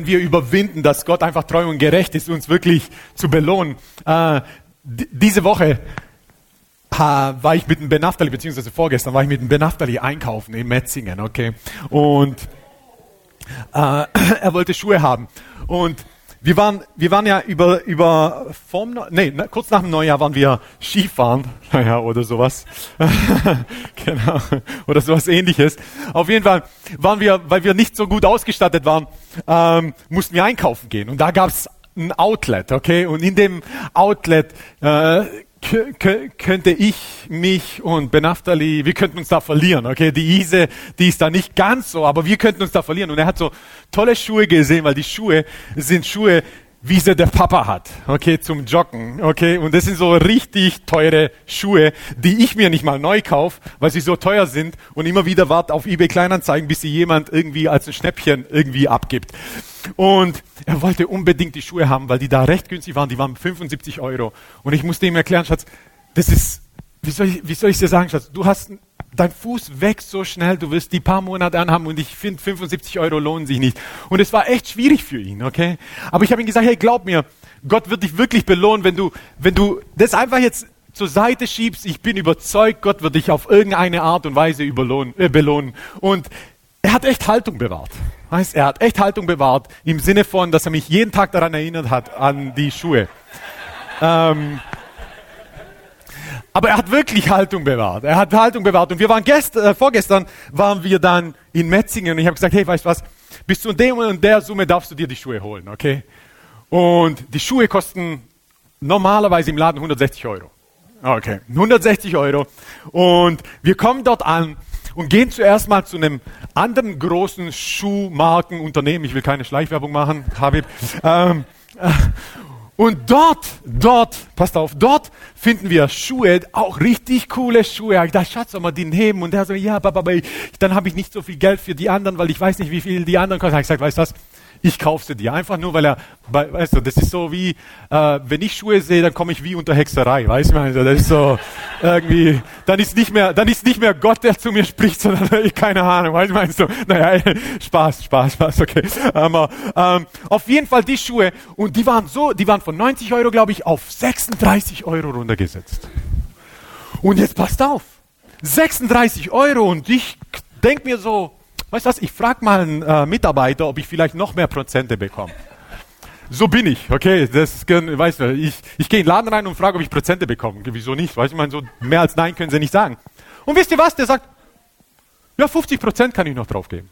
wenn wir überwinden, dass Gott einfach treu und gerecht ist, uns wirklich zu belohnen. Äh, diese Woche war ich mit dem Benaftali, beziehungsweise vorgestern war ich mit dem Benaftali einkaufen in Metzingen, okay? Und äh, er wollte Schuhe haben. Und wir waren, wir waren ja über, über vom, nee, kurz nach dem Neujahr waren wir Skifahren, naja, oder sowas. genau. Oder sowas ähnliches. Auf jeden Fall waren wir, weil wir nicht so gut ausgestattet waren, ähm, mussten wir einkaufen gehen. Und da gab's ein Outlet, okay? Und in dem Outlet äh, könnte ich mich und Benaftali, wir könnten uns da verlieren, okay? Die Ise, die ist da nicht ganz so, aber wir könnten uns da verlieren. Und er hat so tolle Schuhe gesehen, weil die Schuhe sind Schuhe, wie sie der Papa hat, okay, zum Joggen, okay? Und das sind so richtig teure Schuhe, die ich mir nicht mal neu kaufe, weil sie so teuer sind und immer wieder warte auf eBay Kleinanzeigen, bis sie jemand irgendwie als ein Schnäppchen irgendwie abgibt. Und er wollte unbedingt die Schuhe haben, weil die da recht günstig waren. Die waren 75 Euro. Und ich musste ihm erklären, Schatz, das ist, wie soll ich, wie soll ich dir sagen, Schatz, du hast, dein Fuß wächst so schnell, du wirst die paar Monate anhaben und ich finde 75 Euro lohnen sich nicht. Und es war echt schwierig für ihn, okay? Aber ich habe ihm gesagt, hey, glaub mir, Gott wird dich wirklich belohnen, wenn du, wenn du das einfach jetzt zur Seite schiebst. Ich bin überzeugt, Gott wird dich auf irgendeine Art und Weise äh, belohnen. Und er hat echt Haltung bewahrt. Weißt, er hat echt Haltung bewahrt im Sinne von, dass er mich jeden Tag daran erinnert hat, an die Schuhe. ähm, aber er hat wirklich Haltung bewahrt. Er hat Haltung bewahrt. Und wir waren gest, äh, vorgestern waren wir dann in Metzingen und ich habe gesagt, hey, weißt du was? Bis zu dem und der Summe darfst du dir die Schuhe holen, okay? Und die Schuhe kosten normalerweise im Laden 160 Euro. Okay, 160 Euro. Und wir kommen dort an und gehen zuerst mal zu einem anderen großen Schuhmarkenunternehmen. Ich will keine Schleichwerbung machen, Habib. Ähm, äh, und dort, dort, passt auf, dort finden wir Schuhe, auch richtig coole Schuhe. Ich dachte, Schatz, soll man die nehmen? Und der so, ja, Papa, dann habe ich nicht so viel Geld für die anderen, weil ich weiß nicht, wie viel die anderen kosten. Ich gesagt, weißt du was? Ich kaufe sie dir. Einfach nur, weil er, weißt du, das ist so wie, äh, wenn ich Schuhe sehe, dann komme ich wie unter Hexerei, weißt du, also das ist so irgendwie, dann ist nicht mehr, dann ist nicht mehr Gott, der zu mir spricht, sondern keine Ahnung, weißt du, meinst du, naja, Spaß, Spaß, Spaß, okay. Aber, ähm, auf jeden Fall die Schuhe, und die waren so, die waren von 90 Euro, glaube ich, auf 36 Euro runtergesetzt. Und jetzt passt auf, 36 Euro und ich denk mir so, Weißt du was, ich frage mal einen äh, Mitarbeiter, ob ich vielleicht noch mehr Prozente bekomme. So bin ich, okay? Das, weißt du, ich, ich gehe in den Laden rein und frage, ob ich Prozente bekomme. Wieso nicht? Weißt du, ich meine, so mehr als Nein können sie nicht sagen. Und wisst ihr was? Der sagt, ja, 50 Prozent kann ich noch draufgeben.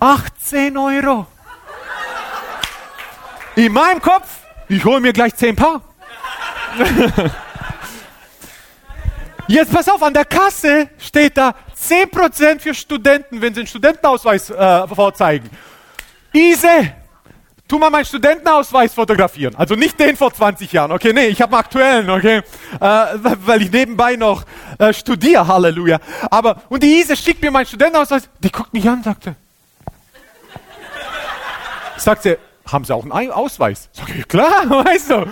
18 Euro. In meinem Kopf, ich hole mir gleich 10 Paar. Jetzt pass auf, an der Kasse steht da 10% für Studenten, wenn sie einen Studentenausweis äh, vorzeigen. Ise, tu mal meinen Studentenausweis fotografieren. Also nicht den vor 20 Jahren, okay? Nee, ich habe einen aktuellen, okay? Äh, weil ich nebenbei noch äh, studiere, Halleluja. Aber, und die Ise schickt mir meinen Studentenausweis. Die guckt mich an, sagte. Sagt sie, haben Sie auch einen Ausweis? Sag ich, klar, weißt du.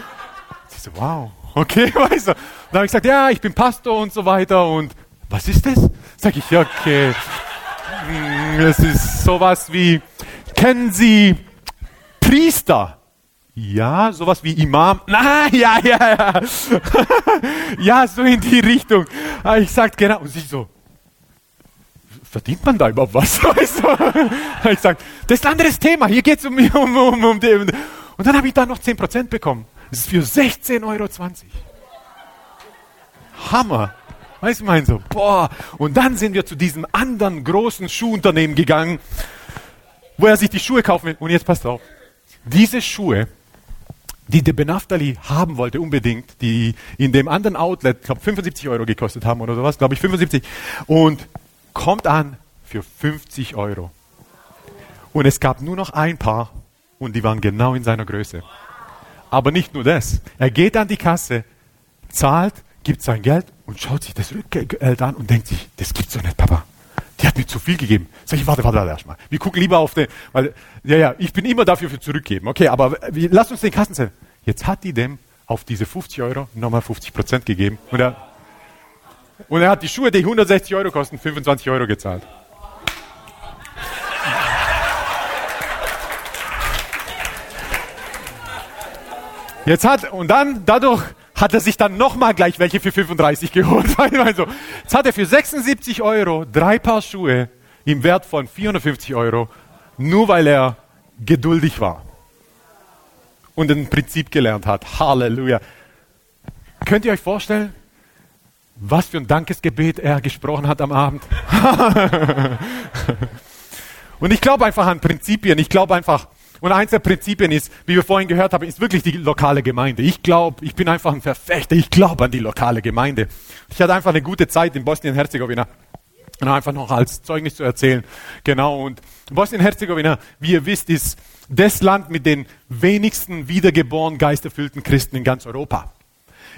Sie so, wow, okay, weißt du. Dann habe ich gesagt, ja, ich bin Pastor und so weiter und was ist das? Sag ich, okay. Hm, es ist sowas wie, kennen Sie Priester? Ja, sowas wie Imam. Na, ja, ja, ja. ja, so in die Richtung. Ah, ich sag genau. Und sie so, verdient man da überhaupt was? ich sag, das ist ein anderes Thema. Hier geht es um, um, um, um den. Und dann habe ich da noch 10% bekommen. Das ist für 16,20 Euro. Hammer. Weißt du, mein so, boah. Und dann sind wir zu diesem anderen großen Schuhunternehmen gegangen, wo er sich die Schuhe kaufen will. Und jetzt passt auf. Diese Schuhe, die der Benaftali haben wollte unbedingt, die in dem anderen Outlet, ich glaube 75 Euro gekostet haben oder sowas, glaube ich 75, und kommt an für 50 Euro. Und es gab nur noch ein Paar und die waren genau in seiner Größe. Aber nicht nur das. Er geht an die Kasse, zahlt, gibt sein Geld und schaut sich das Geld an und denkt sich, das gibt's doch nicht, Papa. Die hat mir zu viel gegeben. Sag ich, warte, warte, warte erstmal. Wir gucken lieber auf den, weil, ja, ja, ich bin immer dafür für zurückgeben. Okay, aber wir, lass uns den Kassen zählen. Jetzt hat die dem auf diese 50 Euro nochmal 50 Prozent gegeben. Und er, und er hat die Schuhe, die 160 Euro kosten, 25 Euro gezahlt. Jetzt hat, und dann dadurch hat er sich dann nochmal gleich welche für 35 geholt. Also, jetzt hat er für 76 Euro drei Paar Schuhe im Wert von 450 Euro, nur weil er geduldig war und ein Prinzip gelernt hat. Halleluja. Könnt ihr euch vorstellen, was für ein Dankesgebet er gesprochen hat am Abend? und ich glaube einfach an Prinzipien. Ich glaube einfach, und eins der Prinzipien ist, wie wir vorhin gehört haben, ist wirklich die lokale Gemeinde. Ich glaube, ich bin einfach ein Verfechter. Ich glaube an die lokale Gemeinde. Ich hatte einfach eine gute Zeit in Bosnien-Herzegowina. Und einfach noch als Zeugnis zu erzählen. Genau. Und Bosnien-Herzegowina, wie ihr wisst, ist das Land mit den wenigsten wiedergeborenen, geisterfüllten Christen in ganz Europa.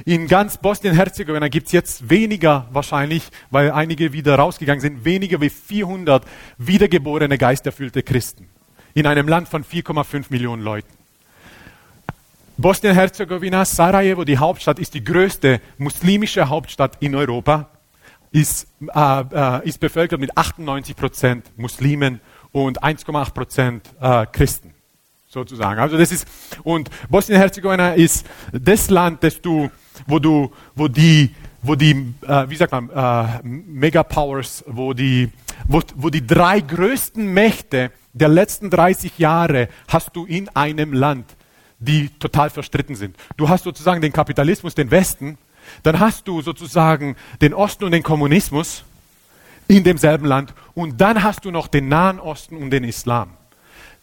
In ganz Bosnien-Herzegowina gibt es jetzt weniger wahrscheinlich, weil einige wieder rausgegangen sind, weniger wie 400 wiedergeborene, geisterfüllte Christen. In einem Land von 4,5 Millionen Leuten. Bosnien-Herzegowina, Sarajevo, die Hauptstadt, ist die größte muslimische Hauptstadt in Europa, ist, äh, äh, ist bevölkert mit 98 Prozent Muslimen und 1,8 Prozent äh, Christen sozusagen. Also das ist und Bosnien-Herzegowina ist das Land, das du, wo du, wo die, wo die, äh, wie sagt man, äh, Megapowers, wo die, wo, wo die drei größten Mächte der letzten 30 Jahre hast du in einem Land, die total verstritten sind. Du hast sozusagen den Kapitalismus, den Westen, dann hast du sozusagen den Osten und den Kommunismus in demselben Land und dann hast du noch den Nahen Osten und den Islam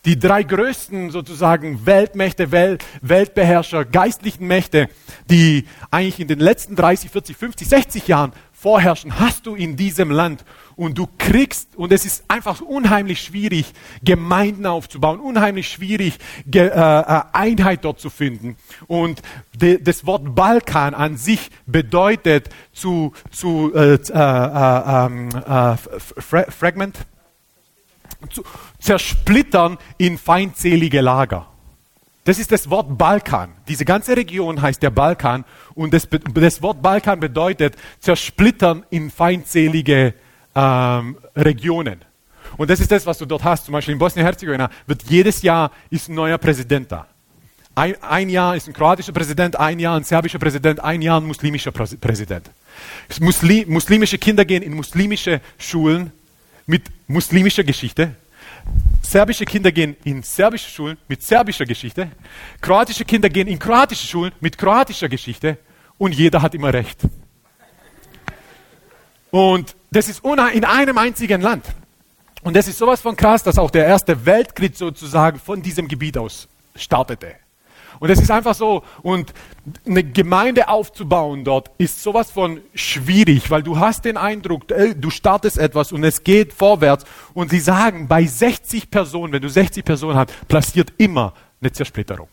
die drei größten sozusagen Weltmächte, Welt, Weltbeherrscher, geistlichen Mächte, die eigentlich in den letzten 30, 40, 50, 60 Jahren vorherrschen, hast du in diesem Land. Und du kriegst, und es ist einfach unheimlich schwierig, Gemeinden aufzubauen, unheimlich schwierig, Ge äh, äh Einheit dort zu finden. Und de, das Wort Balkan an sich bedeutet zu, zu äh, äh, äh, ähm, äh Fragment, zu zersplittern in feindselige Lager. Das ist das Wort Balkan. Diese ganze Region heißt der Balkan und das, das Wort Balkan bedeutet zersplittern in feindselige ähm, Regionen. Und das ist das, was du dort hast. Zum Beispiel in Bosnien-Herzegowina wird jedes Jahr ist ein neuer Präsident da. Ein, ein, Jahr ist ein kroatischer Präsident, ein Jahr ein serbischer Präsident, ein Jahr ein muslimischer Präsident. Muslim, muslimische Kinder gehen in muslimische Schulen mit muslimischer Geschichte. Serbische Kinder gehen in serbische Schulen mit serbischer Geschichte. Kroatische Kinder gehen in kroatische Schulen mit kroatischer Geschichte. Und jeder hat immer recht. Und das ist in einem einzigen Land. Und das ist sowas von krass, dass auch der erste Weltkrieg sozusagen von diesem Gebiet aus startete. Und es ist einfach so, und eine Gemeinde aufzubauen dort ist sowas von schwierig, weil du hast den Eindruck, du startest etwas und es geht vorwärts. Und sie sagen, bei 60 Personen, wenn du 60 Personen hast, passiert immer eine Zersplitterung.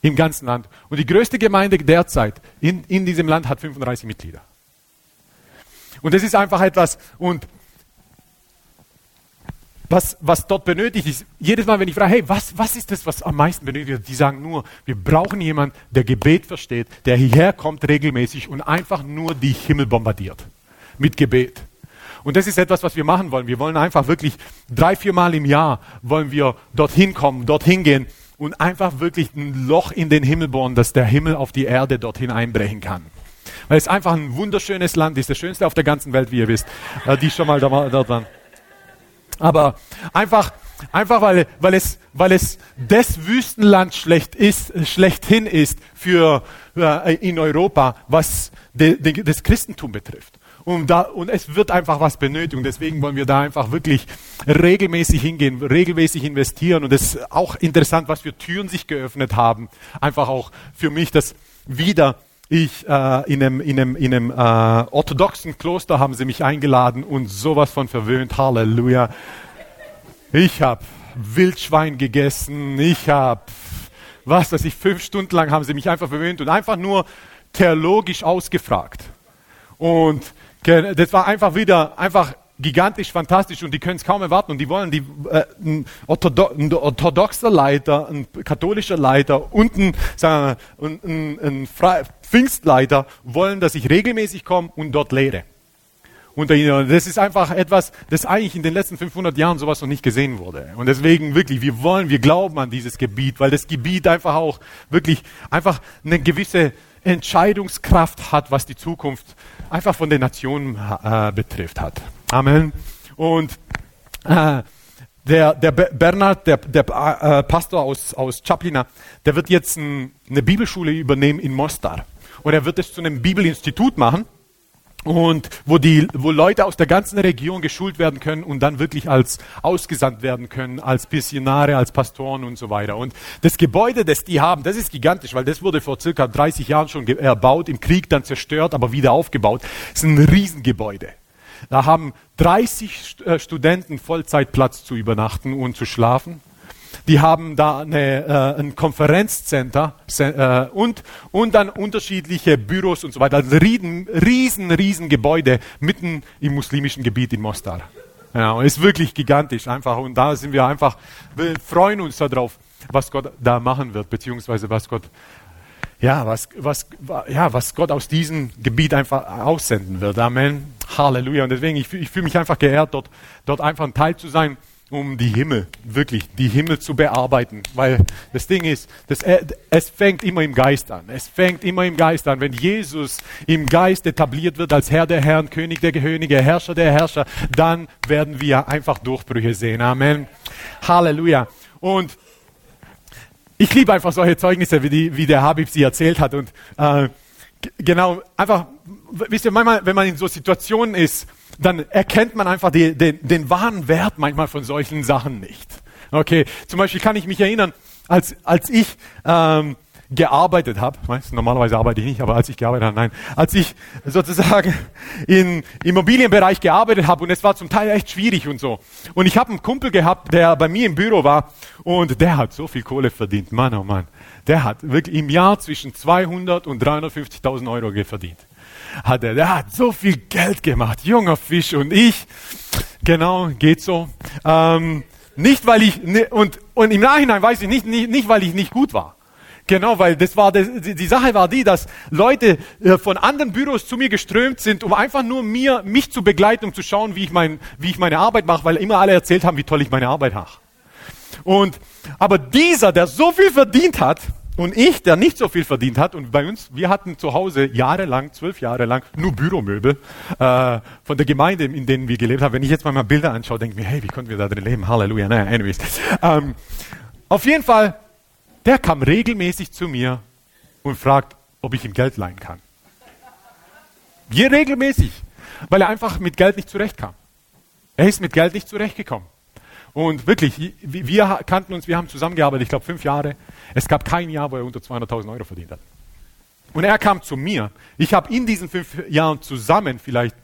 Im ganzen Land. Und die größte Gemeinde derzeit in, in diesem Land hat 35 Mitglieder. Und das ist einfach etwas, und was, was dort benötigt ist. Jedes Mal, wenn ich frage, hey, was, was ist das, was am meisten benötigt wird? Die sagen nur, wir brauchen jemanden, der Gebet versteht, der hierher kommt regelmäßig und einfach nur die Himmel bombardiert. Mit Gebet. Und das ist etwas, was wir machen wollen. Wir wollen einfach wirklich drei, vier Mal im Jahr wollen wir dorthin kommen, dorthin gehen und einfach wirklich ein Loch in den Himmel bohren, dass der Himmel auf die Erde dorthin einbrechen kann. Weil es einfach ein wunderschönes Land ist, das schönste auf der ganzen Welt, wie ihr wisst, äh, die schon mal dort waren. Aber einfach, einfach weil, weil, es, weil es das Wüstenland schlecht ist, schlechthin ist für, äh, in Europa, was de, de, das Christentum betrifft. Und, da, und es wird einfach was benötigt. Deswegen wollen wir da einfach wirklich regelmäßig hingehen, regelmäßig investieren. Und es ist auch interessant, was für Türen sich geöffnet haben. Einfach auch für mich, dass wieder ich äh, in einem, in einem, in einem äh, orthodoxen Kloster haben sie mich eingeladen und sowas von verwöhnt. Halleluja. Ich habe Wildschwein gegessen. Ich habe, was weiß ich, fünf Stunden lang haben sie mich einfach verwöhnt und einfach nur theologisch ausgefragt. Und das war einfach wieder einfach gigantisch fantastisch und die können es kaum erwarten und die wollen die, äh, ein, Orthodo ein, orthodoxer Leiter, ein katholischer Leiter und ein, sagen wir, ein, ein, ein Pfingstleiter wollen, dass ich regelmäßig komme und dort lehre. unter ihnen. Das ist einfach etwas, das eigentlich in den letzten 500 Jahren sowas noch nicht gesehen wurde. Und deswegen wirklich, wir wollen, wir glauben an dieses Gebiet, weil das Gebiet einfach auch wirklich einfach eine gewisse Entscheidungskraft hat, was die Zukunft einfach von den Nationen äh, betrifft hat. Amen. Und äh, der, der Bernhard, der, der äh, Pastor aus, aus Chaplina, der wird jetzt ein, eine Bibelschule übernehmen in Mostar. Und er wird es zu einem Bibelinstitut machen und wo die, wo Leute aus der ganzen Region geschult werden können und dann wirklich als ausgesandt werden können, als Missionare, als Pastoren und so weiter. Und das Gebäude, das die haben, das ist gigantisch, weil das wurde vor circa 30 Jahren schon erbaut, im Krieg dann zerstört, aber wieder aufgebaut. Das ist ein Riesengebäude. Da haben 30 äh, Studenten Vollzeitplatz zu übernachten und zu schlafen. Die haben da eine, äh, ein Konferenzcenter äh, und, und dann unterschiedliche Büros und so weiter. Also riesen, riesen, riesen Gebäude mitten im muslimischen Gebiet in Mostar. Ja, ist wirklich gigantisch einfach. Und da sind wir einfach, wir freuen uns darauf, was Gott da machen wird, beziehungsweise was Gott, ja, was, was, ja, was Gott aus diesem Gebiet einfach aussenden wird. Amen. Halleluja. Und deswegen, ich, ich fühle mich einfach geehrt, dort, dort einfach ein Teil zu sein um die Himmel, wirklich die Himmel zu bearbeiten. Weil das Ding ist, das, äh, es fängt immer im Geist an. Es fängt immer im Geist an. Wenn Jesus im Geist etabliert wird als Herr der Herren, König der Könige, Herrscher der Herrscher, dann werden wir einfach Durchbrüche sehen. Amen. Halleluja. Und ich liebe einfach solche Zeugnisse, wie, die, wie der Habib sie erzählt hat. Und äh, genau, einfach, wisst ihr, manchmal, wenn man in so Situationen ist, dann erkennt man einfach die, den, den wahren Wert manchmal von solchen Sachen nicht. Okay, zum Beispiel kann ich mich erinnern, als, als ich ähm, gearbeitet habe, normalerweise arbeite ich nicht, aber als ich gearbeitet habe, nein, als ich sozusagen im Immobilienbereich gearbeitet habe und es war zum Teil echt schwierig und so. Und ich habe einen Kumpel gehabt, der bei mir im Büro war und der hat so viel Kohle verdient, Mann, oh Mann. Der hat wirklich im Jahr zwischen 200 und 350.000 Euro verdient hat er, der hat so viel Geld gemacht, junger Fisch und ich, genau, geht so. Ähm, nicht weil ich, ne, und, und im Nachhinein weiß ich nicht, nicht, nicht weil ich nicht gut war. Genau, weil das war das, die Sache war die, dass Leute äh, von anderen Büros zu mir geströmt sind, um einfach nur mir mich zu begleiten, um zu schauen, wie ich mein, wie ich meine Arbeit mache, weil immer alle erzählt haben, wie toll ich meine Arbeit mache. Und aber dieser, der so viel verdient hat, und ich, der nicht so viel verdient hat, und bei uns, wir hatten zu Hause jahrelang, zwölf Jahre lang, nur Büromöbel äh, von der Gemeinde, in denen wir gelebt haben. Wenn ich jetzt mal, Bilder anschaue, denke ich mir, hey, wie konnten wir da drin leben? Halleluja. Naja, anyways. Ähm, auf jeden Fall, der kam regelmäßig zu mir und fragt, ob ich ihm Geld leihen kann. Je regelmäßig, weil er einfach mit Geld nicht zurechtkam. Er ist mit Geld nicht zurechtgekommen. Und wirklich, wir kannten uns, wir haben zusammengearbeitet, ich glaube fünf Jahre. Es gab kein Jahr, wo er unter 200.000 Euro verdient hat. Und er kam zu mir. Ich habe in diesen fünf Jahren zusammen vielleicht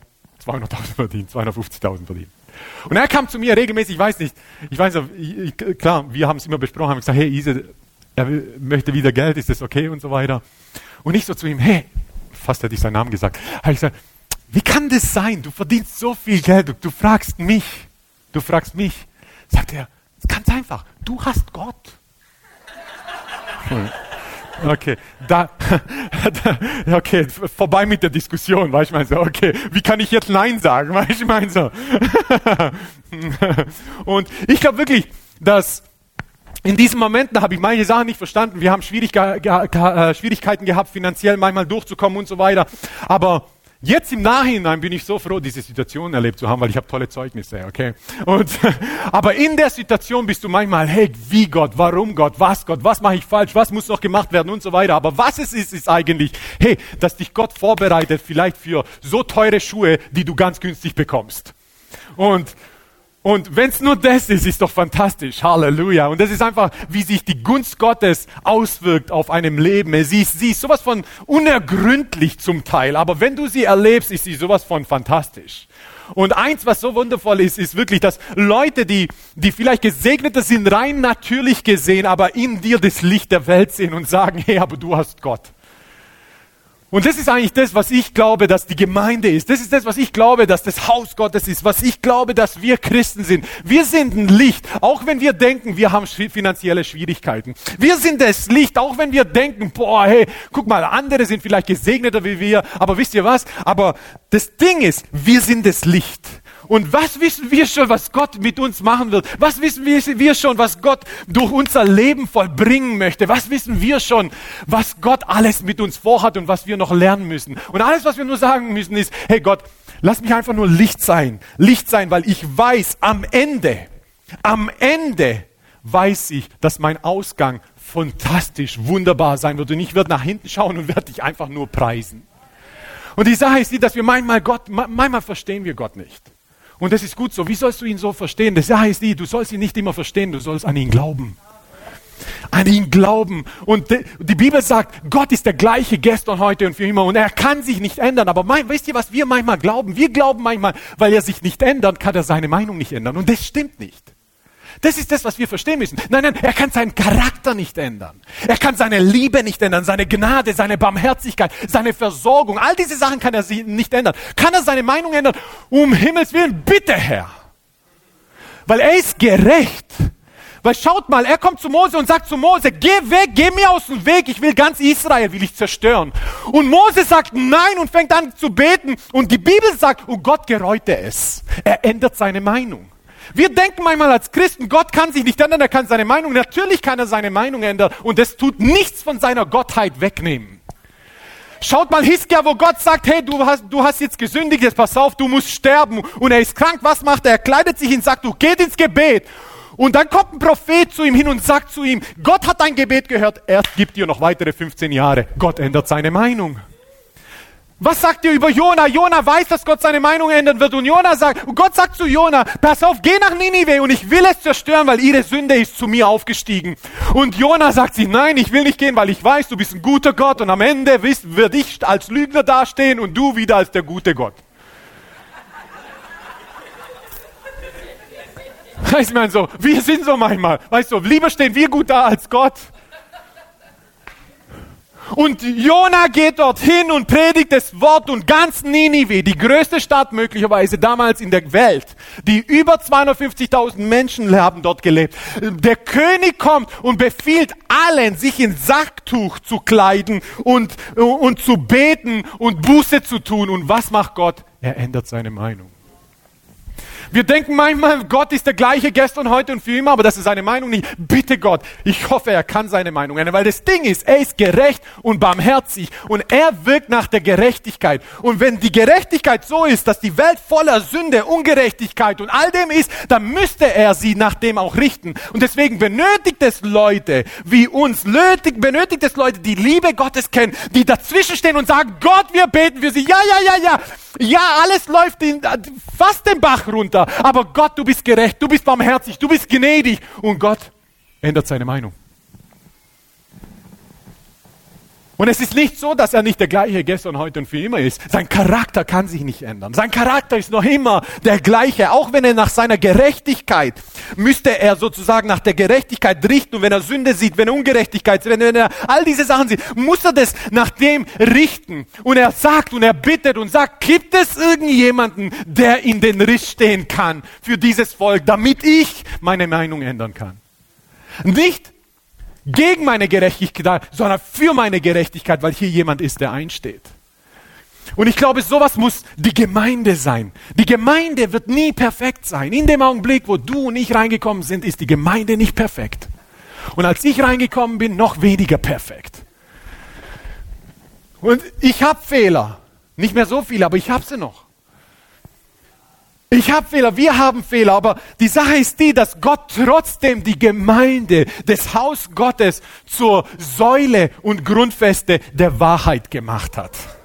200.000 verdient, 250.000 verdient. Und er kam zu mir regelmäßig, ich weiß nicht, ich weiß nicht, klar, wir haben es immer besprochen, haben gesagt, hey Ise, er möchte wieder Geld, ist das okay und so weiter. Und ich so zu ihm, hey, fast hätte ich seinen Namen gesagt, habe ich gesagt, wie kann das sein? Du verdienst so viel Geld, du, du fragst mich, du fragst mich. Sagt er, ganz einfach, du hast Gott. Okay, da, okay, vorbei mit der Diskussion, weißt du, so, okay, wie kann ich jetzt Nein sagen, du, ich meine so. Und ich glaube wirklich, dass in diesen Momenten habe ich manche Sachen nicht verstanden. Wir haben äh, Schwierigkeiten gehabt, finanziell manchmal durchzukommen und so weiter. Aber Jetzt im Nachhinein bin ich so froh, diese Situation erlebt zu haben, weil ich habe tolle Zeugnisse, okay? Und, aber in der Situation bist du manchmal, hey, wie Gott, warum Gott, was Gott, was mache ich falsch, was muss noch gemacht werden und so weiter. Aber was es ist, ist eigentlich, hey, dass dich Gott vorbereitet vielleicht für so teure Schuhe, die du ganz günstig bekommst. Und und wenn es nur das ist, ist doch fantastisch. Halleluja. Und das ist einfach, wie sich die Gunst Gottes auswirkt auf einem Leben. Sie ist, sie ist sowas von unergründlich zum Teil, aber wenn du sie erlebst, ist sie sowas von fantastisch. Und eins, was so wundervoll ist, ist wirklich, dass Leute, die, die vielleicht gesegneter sind, rein natürlich gesehen, aber in dir das Licht der Welt sehen und sagen, hey, aber du hast Gott. Und das ist eigentlich das, was ich glaube, dass die Gemeinde ist. Das ist das, was ich glaube, dass das Haus Gottes ist. Was ich glaube, dass wir Christen sind. Wir sind ein Licht, auch wenn wir denken, wir haben finanzielle Schwierigkeiten. Wir sind das Licht, auch wenn wir denken, boah, hey, guck mal, andere sind vielleicht gesegneter wie wir. Aber wisst ihr was? Aber das Ding ist, wir sind das Licht. Und was wissen wir schon, was Gott mit uns machen wird? Was wissen wir schon, was Gott durch unser Leben vollbringen möchte? Was wissen wir schon, was Gott alles mit uns vorhat und was wir noch lernen müssen? Und alles, was wir nur sagen müssen, ist, hey Gott, lass mich einfach nur Licht sein. Licht sein, weil ich weiß, am Ende, am Ende weiß ich, dass mein Ausgang fantastisch, wunderbar sein wird. Und ich werde nach hinten schauen und werde dich einfach nur preisen. Und die Sache ist die, dass wir manchmal Gott, manchmal verstehen wir Gott nicht. Und das ist gut so. Wie sollst du ihn so verstehen? Das heißt die, du sollst ihn nicht immer verstehen, du sollst an ihn glauben. An ihn glauben. Und die Bibel sagt, Gott ist der gleiche gestern, heute und für immer. Und er kann sich nicht ändern. Aber mein, wisst ihr, was wir manchmal glauben? Wir glauben manchmal, weil er sich nicht ändert, kann er seine Meinung nicht ändern. Und das stimmt nicht. Das ist das, was wir verstehen müssen. Nein, nein, er kann seinen Charakter nicht ändern. Er kann seine Liebe nicht ändern, seine Gnade, seine Barmherzigkeit, seine Versorgung. All diese Sachen kann er nicht ändern. Kann er seine Meinung ändern? Um Himmels Willen, bitte Herr. Weil er ist gerecht. Weil schaut mal, er kommt zu Mose und sagt zu Mose, geh weg, geh mir aus dem Weg, ich will ganz Israel, will ich zerstören. Und Mose sagt nein und fängt an zu beten. Und die Bibel sagt, oh Gott gereute es. Er ändert seine Meinung. Wir denken manchmal als Christen, Gott kann sich nicht ändern, er kann seine Meinung, natürlich kann er seine Meinung ändern und es tut nichts von seiner Gottheit wegnehmen. Schaut mal Hiskia, wo Gott sagt, hey, du hast, du hast jetzt gesündigt, jetzt pass auf, du musst sterben. Und er ist krank, was macht er? Er kleidet sich hin, sagt, du geht ins Gebet. Und dann kommt ein Prophet zu ihm hin und sagt zu ihm, Gott hat dein Gebet gehört, er gibt dir noch weitere 15 Jahre. Gott ändert seine Meinung. Was sagt ihr über Jona? Jona weiß, dass Gott seine Meinung ändern wird. Und Jona sagt, und Gott sagt zu Jona, pass auf, geh nach Ninive und ich will es zerstören, weil ihre Sünde ist zu mir aufgestiegen. Und Jona sagt sie, nein, ich will nicht gehen, weil ich weiß, du bist ein guter Gott und am Ende wird ich als Lügner dastehen und du wieder als der gute Gott. Weißt du, so, wir sind so manchmal. Weißt du, lieber stehen wir gut da als Gott. Und Jona geht dorthin und predigt das Wort und ganz Ninive, die größte Stadt möglicherweise damals in der Welt, die über 250.000 Menschen haben dort gelebt. Der König kommt und befiehlt allen, sich in Sacktuch zu kleiden und, und zu beten und Buße zu tun. Und was macht Gott? Er ändert seine Meinung. Wir denken manchmal, Gott ist der gleiche gestern, heute und für immer, aber das ist seine Meinung nicht. Bitte Gott, ich hoffe, er kann seine Meinung ändern, weil das Ding ist, er ist gerecht und barmherzig und er wirkt nach der Gerechtigkeit. Und wenn die Gerechtigkeit so ist, dass die Welt voller Sünde, Ungerechtigkeit und all dem ist, dann müsste er sie nach dem auch richten. Und deswegen benötigt es Leute wie uns, benötigt es Leute, die Liebe Gottes kennen, die dazwischen stehen und sagen, Gott, wir beten für sie. Ja, ja, ja, ja. Ja, alles läuft in, fast den Bach runter. Aber Gott, du bist gerecht, du bist barmherzig, du bist gnädig. Und Gott ändert seine Meinung. Und es ist nicht so, dass er nicht der gleiche gestern, heute und für immer ist. Sein Charakter kann sich nicht ändern. Sein Charakter ist noch immer der gleiche. Auch wenn er nach seiner Gerechtigkeit, müsste er sozusagen nach der Gerechtigkeit richten. Und wenn er Sünde sieht, wenn er Ungerechtigkeit sieht, wenn er all diese Sachen sieht, muss er das nach dem richten. Und er sagt und er bittet und sagt, gibt es irgendjemanden, der in den Riss stehen kann für dieses Volk, damit ich meine Meinung ändern kann? Nicht gegen meine Gerechtigkeit, sondern für meine Gerechtigkeit, weil hier jemand ist, der einsteht. Und ich glaube, sowas muss die Gemeinde sein. Die Gemeinde wird nie perfekt sein. In dem Augenblick, wo du und ich reingekommen sind, ist die Gemeinde nicht perfekt. Und als ich reingekommen bin, noch weniger perfekt. Und ich habe Fehler. Nicht mehr so viele, aber ich habe sie noch. Ich habe Fehler, wir haben Fehler, aber die Sache ist die, dass Gott trotzdem die Gemeinde, das Haus Gottes zur Säule und Grundfeste der Wahrheit gemacht hat.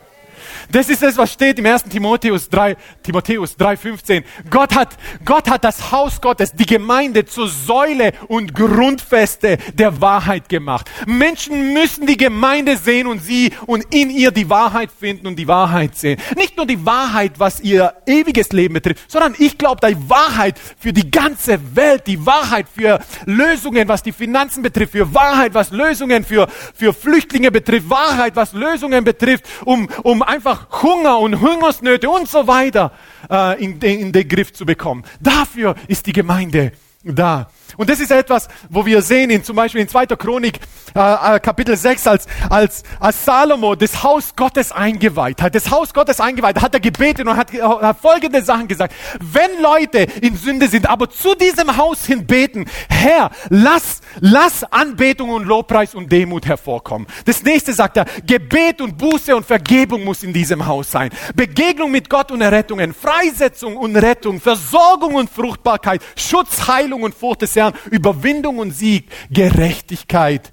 Das ist es, was steht im 1. Timotheus 3, Timotheus 3,15. Gott hat, Gott hat das Haus Gottes, die Gemeinde zur Säule und Grundfeste der Wahrheit gemacht. Menschen müssen die Gemeinde sehen und sie und in ihr die Wahrheit finden und die Wahrheit sehen. Nicht nur die Wahrheit, was ihr ewiges Leben betrifft, sondern ich glaube, die Wahrheit für die ganze Welt, die Wahrheit für Lösungen, was die Finanzen betrifft, für Wahrheit, was Lösungen für, für Flüchtlinge betrifft, Wahrheit, was Lösungen betrifft, um, um einfach Hunger und Hungersnöte und so weiter äh, in, in, in den Griff zu bekommen. Dafür ist die Gemeinde da. Und das ist etwas, wo wir sehen, in, zum Beispiel in 2. Chronik, äh, äh, Kapitel 6, als, als, als Salomo das Haus Gottes eingeweiht hat, das Haus Gottes eingeweiht hat, er gebetet und hat, hat folgende Sachen gesagt. Wenn Leute in Sünde sind, aber zu diesem Haus hin beten, Herr, lass, lass Anbetung und Lobpreis und Demut hervorkommen. Das nächste sagt er, Gebet und Buße und Vergebung muss in diesem Haus sein. Begegnung mit Gott und Errettungen, Freisetzung und Rettung, Versorgung und Fruchtbarkeit, Schutz, Heilung und Furcht des Herrn Herrn, Überwindung und Sieg, Gerechtigkeit.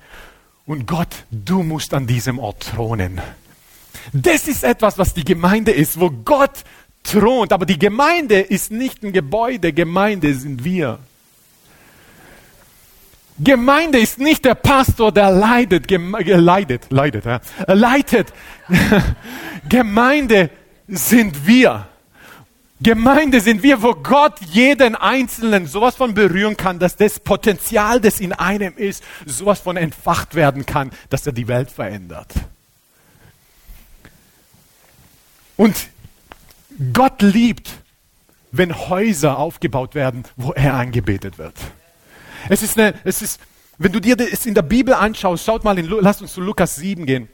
Und Gott, du musst an diesem Ort thronen. Das ist etwas, was die Gemeinde ist, wo Gott thront. Aber die Gemeinde ist nicht ein Gebäude, Gemeinde sind wir. Gemeinde ist nicht der Pastor, der leidet, leidet, leidet, ja, leitet. Gemeinde sind wir. Gemeinde sind wir, wo Gott jeden Einzelnen sowas von berühren kann, dass das Potenzial, das in einem ist, sowas von entfacht werden kann, dass er die Welt verändert. Und Gott liebt, wenn Häuser aufgebaut werden, wo er angebetet wird. Es ist eine, es ist, wenn du dir das in der Bibel anschaust, schaut mal in, lass uns zu Lukas 7 gehen.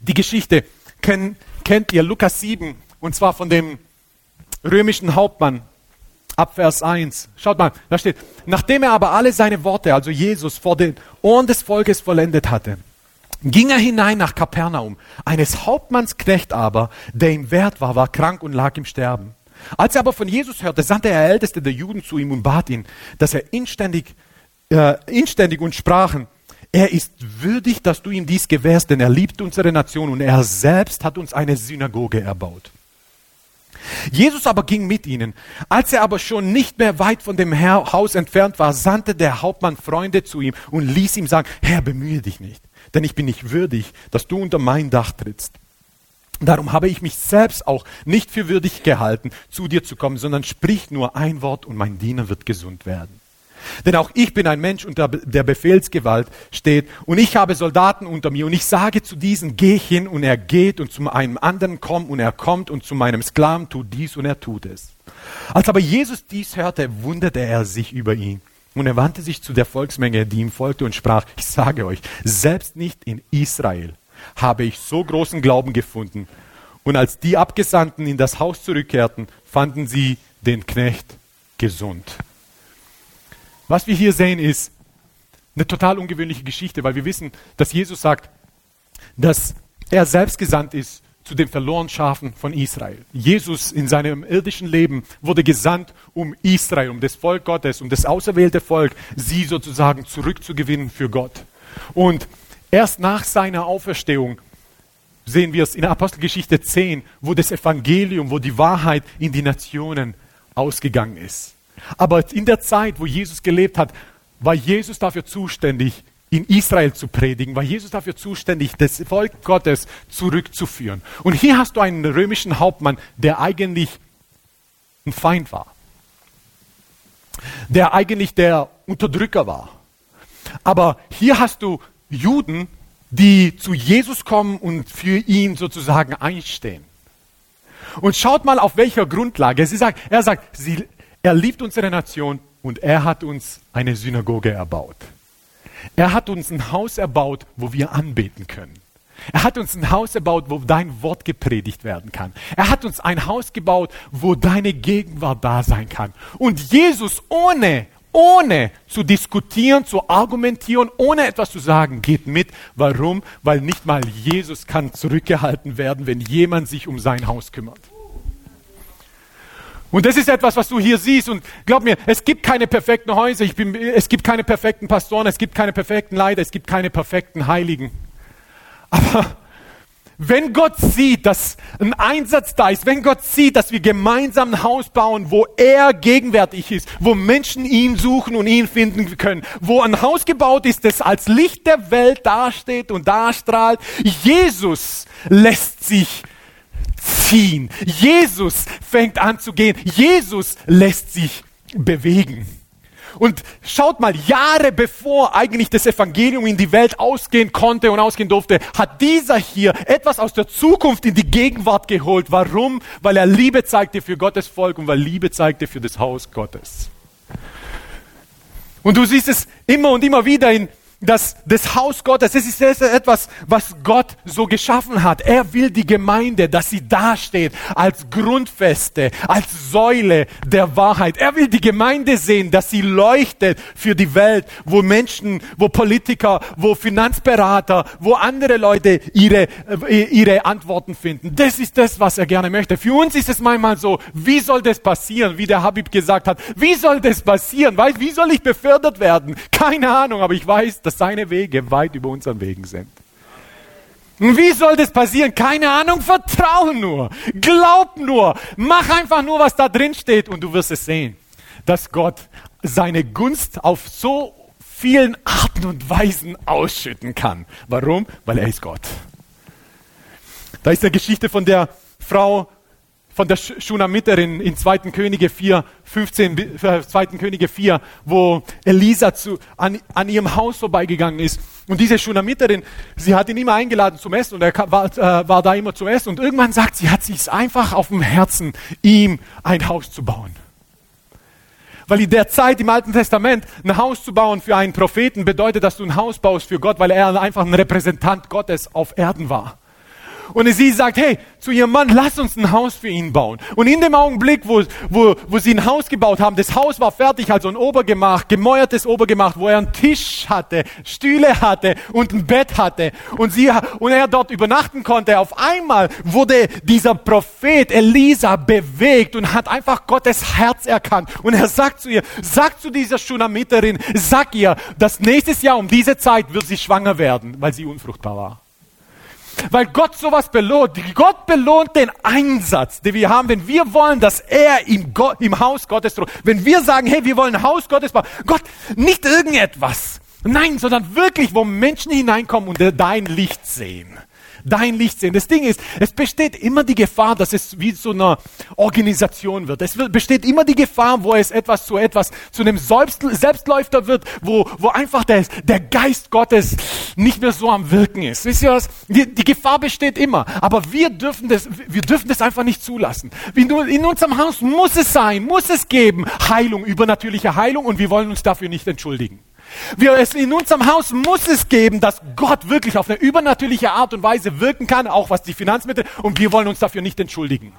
Die Geschichte kennt, kennt ihr, Lukas 7, und zwar von dem römischen Hauptmann. Ab Vers 1. Schaut mal, da steht, nachdem er aber alle seine Worte, also Jesus, vor den Ohren des Volkes vollendet hatte, ging er hinein nach Kapernaum. Eines Hauptmanns Knecht aber, der ihm wert war, war krank und lag im Sterben. Als er aber von Jesus hörte, sandte er Älteste der Juden zu ihm und bat ihn, dass er inständig, äh, inständig und sprachen, er ist würdig, dass du ihm dies gewährst, denn er liebt unsere Nation und er selbst hat uns eine Synagoge erbaut. Jesus aber ging mit ihnen. Als er aber schon nicht mehr weit von dem Haus entfernt war, sandte der Hauptmann Freunde zu ihm und ließ ihm sagen, Herr, bemühe dich nicht, denn ich bin nicht würdig, dass du unter mein Dach trittst. Darum habe ich mich selbst auch nicht für würdig gehalten, zu dir zu kommen, sondern sprich nur ein Wort und mein Diener wird gesund werden. Denn auch ich bin ein Mensch unter der Befehlsgewalt steht und ich habe Soldaten unter mir und ich sage zu diesen, geh hin und er geht und zu einem anderen komm und er kommt und zu meinem Sklaven tut dies und er tut es. Als aber Jesus dies hörte, wunderte er sich über ihn. Und er wandte sich zu der Volksmenge, die ihm folgte, und sprach, ich sage euch, selbst nicht in Israel habe ich so großen Glauben gefunden. Und als die Abgesandten in das Haus zurückkehrten, fanden sie den Knecht gesund. Was wir hier sehen, ist eine total ungewöhnliche Geschichte, weil wir wissen, dass Jesus sagt, dass er selbst gesandt ist zu den verlorenen Schafen von Israel. Jesus in seinem irdischen Leben wurde gesandt, um Israel, um das Volk Gottes, um das auserwählte Volk, sie sozusagen zurückzugewinnen für Gott. Und erst nach seiner Auferstehung sehen wir es in Apostelgeschichte 10, wo das Evangelium, wo die Wahrheit in die Nationen ausgegangen ist. Aber in der Zeit, wo Jesus gelebt hat, war Jesus dafür zuständig, in Israel zu predigen, war Jesus dafür zuständig, das Volk Gottes zurückzuführen. Und hier hast du einen römischen Hauptmann, der eigentlich ein Feind war, der eigentlich der Unterdrücker war. Aber hier hast du Juden, die zu Jesus kommen und für ihn sozusagen einstehen. Und schaut mal, auf welcher Grundlage. Sie sagt, er sagt, sie, er liebt unsere Nation und er hat uns eine Synagoge erbaut. Er hat uns ein Haus erbaut, wo wir anbeten können. Er hat uns ein Haus erbaut, wo dein Wort gepredigt werden kann. Er hat uns ein Haus gebaut, wo deine Gegenwart da sein kann. Und Jesus ohne, ohne zu diskutieren, zu argumentieren, ohne etwas zu sagen, geht mit. Warum? Weil nicht mal Jesus kann zurückgehalten werden, wenn jemand sich um sein Haus kümmert. Und das ist etwas, was du hier siehst. Und glaub mir, es gibt keine perfekten Häuser, bin, es gibt keine perfekten Pastoren, es gibt keine perfekten Leiter, es gibt keine perfekten Heiligen. Aber wenn Gott sieht, dass ein Einsatz da ist, wenn Gott sieht, dass wir gemeinsam ein Haus bauen, wo er gegenwärtig ist, wo Menschen ihn suchen und ihn finden können, wo ein Haus gebaut ist, das als Licht der Welt dasteht und darstrahlt, Jesus lässt sich ziehen. Jesus fängt an zu gehen. Jesus lässt sich bewegen. Und schaut mal, Jahre bevor eigentlich das Evangelium in die Welt ausgehen konnte und ausgehen durfte, hat dieser hier etwas aus der Zukunft in die Gegenwart geholt. Warum? Weil er Liebe zeigte für Gottes Volk und weil Liebe zeigte für das Haus Gottes. Und du siehst es immer und immer wieder in das, das Haus Gottes, das ist etwas, was Gott so geschaffen hat. Er will die Gemeinde, dass sie dasteht als Grundfeste, als Säule der Wahrheit. Er will die Gemeinde sehen, dass sie leuchtet für die Welt, wo Menschen, wo Politiker, wo Finanzberater, wo andere Leute ihre, äh, ihre Antworten finden. Das ist das, was er gerne möchte. Für uns ist es manchmal so, wie soll das passieren, wie der Habib gesagt hat, wie soll das passieren? Wie soll ich befördert werden? Keine Ahnung, aber ich weiß, dass seine Wege weit über unseren Wegen sind. Wie soll das passieren? Keine Ahnung, vertraue nur, glaub nur, mach einfach nur, was da drin steht und du wirst es sehen, dass Gott seine Gunst auf so vielen Arten und Weisen ausschütten kann. Warum? Weil er ist Gott. Da ist eine Geschichte von der Frau von der Schunamiterin in 2. Könige 4, 15, 2. Könige 4, wo Elisa zu, an, an ihrem Haus vorbeigegangen ist. Und diese Schunamiterin, sie hat ihn immer eingeladen zum Essen und er war, äh, war da immer zum Essen. Und irgendwann sagt sie, hat sich einfach auf dem Herzen, ihm ein Haus zu bauen. Weil in der Zeit im Alten Testament ein Haus zu bauen für einen Propheten bedeutet, dass du ein Haus baust für Gott, weil er einfach ein Repräsentant Gottes auf Erden war. Und sie sagt, hey, zu ihrem Mann, lass uns ein Haus für ihn bauen. Und in dem Augenblick, wo, wo, wo sie ein Haus gebaut haben, das Haus war fertig, also ein Obergemach, gemäuertes Obergemach, wo er einen Tisch hatte, Stühle hatte und ein Bett hatte. Und, sie, und er dort übernachten konnte. Auf einmal wurde dieser Prophet Elisa bewegt und hat einfach Gottes Herz erkannt. Und er sagt zu ihr, sag zu dieser Schunamiterin, sag ihr, dass nächstes Jahr um diese Zeit wird sie schwanger werden, weil sie unfruchtbar war. Weil Gott sowas belohnt. Gott belohnt den Einsatz, den wir haben, wenn wir wollen, dass er im, Gott, im Haus Gottes droht. Wenn wir sagen, hey, wir wollen Haus Gottes bauen. Gott, nicht irgendetwas. Nein, sondern wirklich, wo Menschen hineinkommen und dein Licht sehen dein Licht sehen. Das Ding ist, es besteht immer die Gefahr, dass es wie so eine Organisation wird. Es besteht immer die Gefahr, wo es etwas zu etwas, zu einem Selbstläufer wird, wo, wo einfach der, der Geist Gottes nicht mehr so am Wirken ist. Wisst ihr was? Die, die Gefahr besteht immer. Aber wir dürfen das, wir dürfen das einfach nicht zulassen. In unserem Haus muss es sein, muss es geben, Heilung, übernatürliche Heilung und wir wollen uns dafür nicht entschuldigen. Wir, es, in unserem Haus muss es geben, dass Gott wirklich auf eine übernatürliche Art und Weise wirken kann, auch was die Finanzmittel, und wir wollen uns dafür nicht entschuldigen.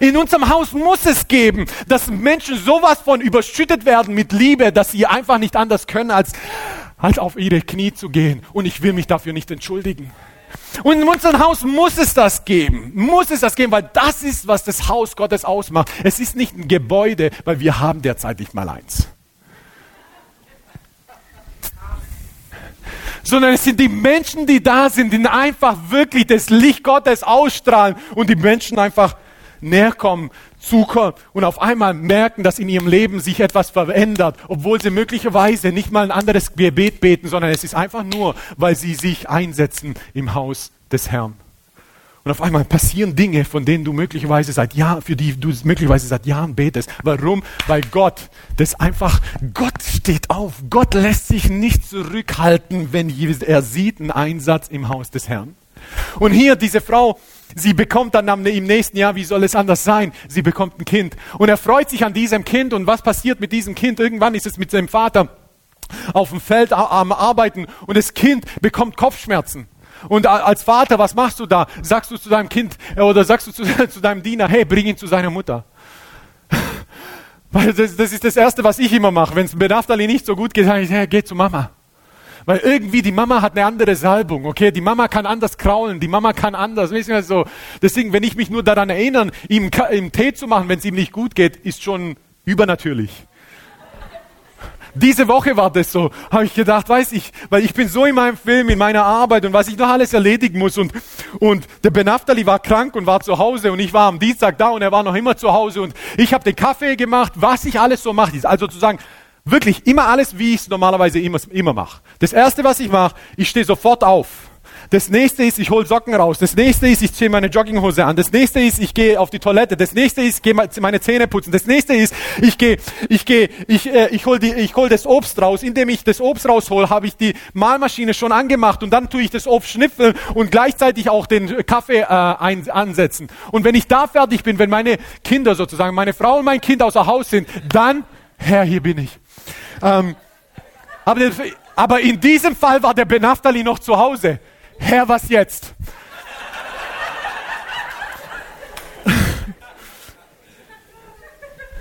In unserem Haus muss es geben, dass Menschen sowas von überschüttet werden mit Liebe, dass sie einfach nicht anders können, als, als auf ihre Knie zu gehen. Und ich will mich dafür nicht entschuldigen. Und in unserem Haus muss es das geben. Muss es das geben, weil das ist, was das Haus Gottes ausmacht. Es ist nicht ein Gebäude, weil wir haben derzeit nicht mal eins. Sondern es sind die Menschen, die da sind, die einfach wirklich das Licht Gottes ausstrahlen und die Menschen einfach näher kommen, zukommen und auf einmal merken, dass in ihrem Leben sich etwas verändert, obwohl sie möglicherweise nicht mal ein anderes Gebet beten, sondern es ist einfach nur, weil sie sich einsetzen im Haus des Herrn. Und auf einmal passieren Dinge, von denen du möglicherweise seit Jahren, für die du möglicherweise seit Jahren betest. Warum? Weil Gott das einfach, Gott steht auf. Gott lässt sich nicht zurückhalten, wenn er sieht einen Einsatz im Haus des Herrn. Und hier diese Frau, sie bekommt dann im nächsten Jahr, wie soll es anders sein? Sie bekommt ein Kind. Und er freut sich an diesem Kind. Und was passiert mit diesem Kind? Irgendwann ist es mit seinem Vater auf dem Feld am Arbeiten und das Kind bekommt Kopfschmerzen. Und als Vater, was machst du da? Sagst du zu deinem Kind äh, oder sagst du zu, zu deinem Diener, hey, bring ihn zu seiner Mutter. Weil das, das, ist das Erste, was ich immer mache. Wenn es Benaftali nicht so gut geht, sage ich, hey, geh zu Mama. Weil irgendwie die Mama hat eine andere Salbung, okay? Die Mama kann anders kraulen, die Mama kann anders, so. Deswegen, wenn ich mich nur daran erinnere, ihm, ihm Tee zu machen, wenn es ihm nicht gut geht, ist schon übernatürlich. Diese Woche war das so, habe ich gedacht, weiß ich, weil ich bin so in meinem Film, in meiner Arbeit und was ich noch alles erledigen muss und, und der Benaftali war krank und war zu Hause und ich war am Dienstag da und er war noch immer zu Hause und ich habe den Kaffee gemacht, was ich alles so mache. Also zu sagen, wirklich immer alles, wie ich es normalerweise immer, immer mache. Das Erste, was ich mache, ich stehe sofort auf das nächste ist, ich hole Socken raus. Das nächste ist, ich ziehe meine Jogginghose an. Das nächste ist, ich gehe auf die Toilette. Das nächste ist, ich gehe meine Zähne putzen. Das nächste ist, ich gehe, ich gehe, ich, äh, ich hole ich hol das Obst raus. Indem ich das Obst raushol, habe ich die Mahlmaschine schon angemacht und dann tue ich das Obst schnipfeln und gleichzeitig auch den Kaffee äh, ein, ansetzen. Und wenn ich da fertig bin, wenn meine Kinder sozusagen, meine Frau und mein Kind außer Haus sind, dann, Herr, hier bin ich. Ähm, aber, aber in diesem Fall war der Benaftali noch zu Hause. Herr, was jetzt?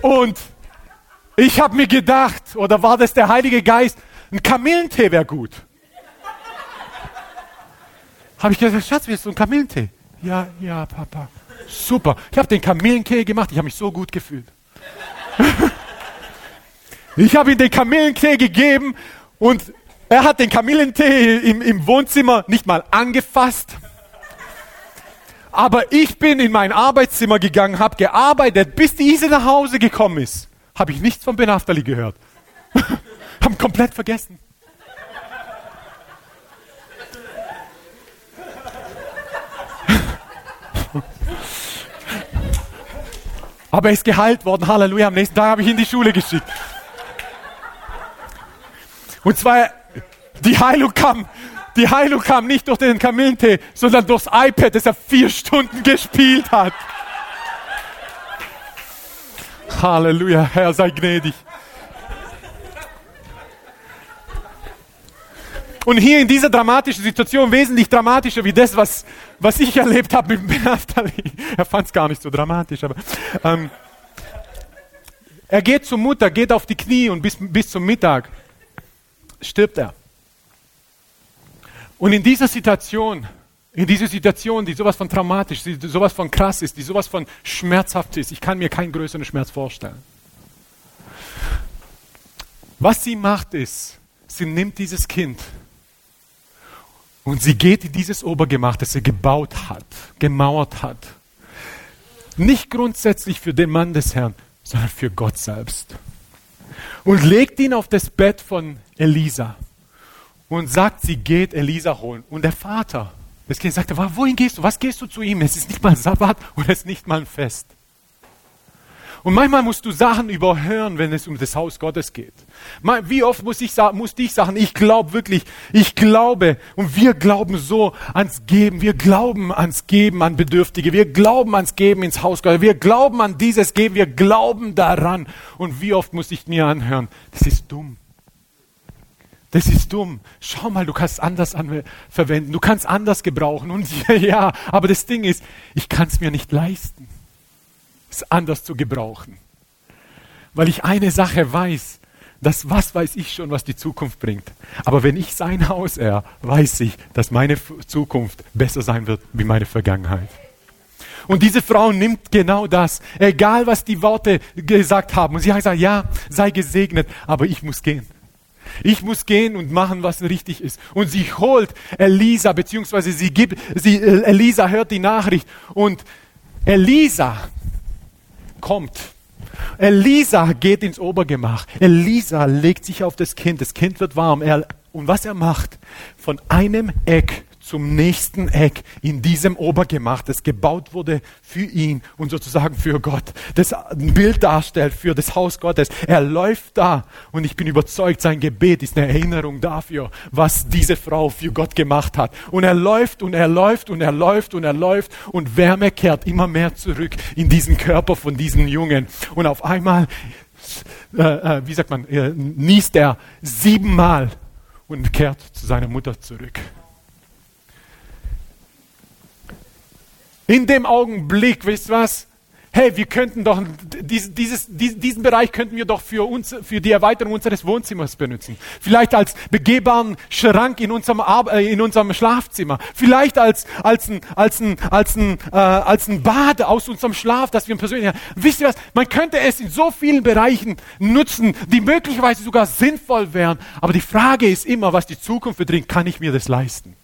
Und ich habe mir gedacht, oder war das der Heilige Geist, ein Kamillentee wäre gut. Habe ich gesagt, Schatz, willst du einen Kamillentee? Ja, ja, Papa. Super. Ich habe den Kamillentee gemacht, ich habe mich so gut gefühlt. ich habe ihm den Kamillentee gegeben und er hat den Kamillentee im, im Wohnzimmer nicht mal angefasst. Aber ich bin in mein Arbeitszimmer gegangen, habe gearbeitet, bis die Ise nach Hause gekommen ist. Habe ich nichts von Benaftali gehört. Haben komplett vergessen. Aber er ist geheilt worden. Halleluja. Am nächsten Tag habe ich ihn in die Schule geschickt. Und zwar die Heilung kam, die Heilung kam nicht durch den Kamillentee, sondern durchs iPad, das er vier Stunden gespielt hat. Halleluja, Herr sei gnädig. Und hier in dieser dramatischen Situation, wesentlich dramatischer wie das, was, was ich erlebt habe mit Benaftali. Er fand es gar nicht so dramatisch, aber ähm, er geht zur Mutter, geht auf die Knie und bis, bis zum Mittag stirbt er. Und in dieser Situation, in dieser Situation, die sowas von traumatisch, die sowas von krass ist, die sowas von schmerzhaft ist, ich kann mir keinen größeren Schmerz vorstellen. Was sie macht ist, sie nimmt dieses Kind und sie geht in dieses Obergemach, das sie gebaut hat, gemauert hat. Nicht grundsätzlich für den Mann des Herrn, sondern für Gott selbst. Und legt ihn auf das Bett von Elisa und sagt, sie geht Elisa holen. Und der Vater das Kind sagte, wohin gehst du? Was gehst du zu ihm? Es ist nicht mal Sabbat und es ist nicht mal ein Fest. Und manchmal musst du Sachen überhören, wenn es um das Haus Gottes geht. Wie oft muss ich, musste ich sagen, ich glaube wirklich, ich glaube und wir glauben so ans Geben, wir glauben ans Geben an Bedürftige, wir glauben ans Geben ins Haus Gottes, wir glauben an dieses Geben, wir glauben daran. Und wie oft muss ich mir anhören, das ist dumm. Das ist dumm. Schau mal, du kannst es anders verwenden, du kannst anders gebrauchen. Und ja, aber das Ding ist, ich kann es mir nicht leisten, es anders zu gebrauchen. Weil ich eine Sache weiß, das was weiß ich schon, was die Zukunft bringt. Aber wenn ich sein Haus er, weiß ich, dass meine Zukunft besser sein wird wie meine Vergangenheit. Und diese Frau nimmt genau das, egal was die Worte gesagt haben. Und sie hat gesagt, ja, sei gesegnet, aber ich muss gehen. Ich muss gehen und machen, was richtig ist. Und sie holt Elisa, beziehungsweise sie gibt, sie, Elisa hört die Nachricht und Elisa kommt. Elisa geht ins Obergemach. Elisa legt sich auf das Kind. Das Kind wird warm. Er, und was er macht, von einem Eck zum nächsten Eck in diesem Obergemach, das gebaut wurde für ihn und sozusagen für Gott, das ein Bild darstellt für das Haus Gottes. Er läuft da und ich bin überzeugt, sein Gebet ist eine Erinnerung dafür, was diese Frau für Gott gemacht hat. Und er läuft und er läuft und er läuft und er läuft und Wärme kehrt immer mehr zurück in diesen Körper von diesen Jungen. Und auf einmal, äh, äh, wie sagt man, äh, niest er siebenmal und kehrt zu seiner Mutter zurück. In dem Augenblick, wisst was? hey, wir könnten doch dieses, dieses, diesen Bereich könnten wir doch für uns, für die Erweiterung unseres Wohnzimmers benutzen. Vielleicht als begehbaren Schrank in unserem, äh, in unserem Schlafzimmer. Vielleicht als, als ein, als ein, als ein, äh, als ein Bad aus unserem Schlaf, dass wir persönlich, wisst ihr was? Man könnte es in so vielen Bereichen nutzen, die möglicherweise sogar sinnvoll wären. Aber die Frage ist immer, was die Zukunft bedringt, kann ich mir das leisten?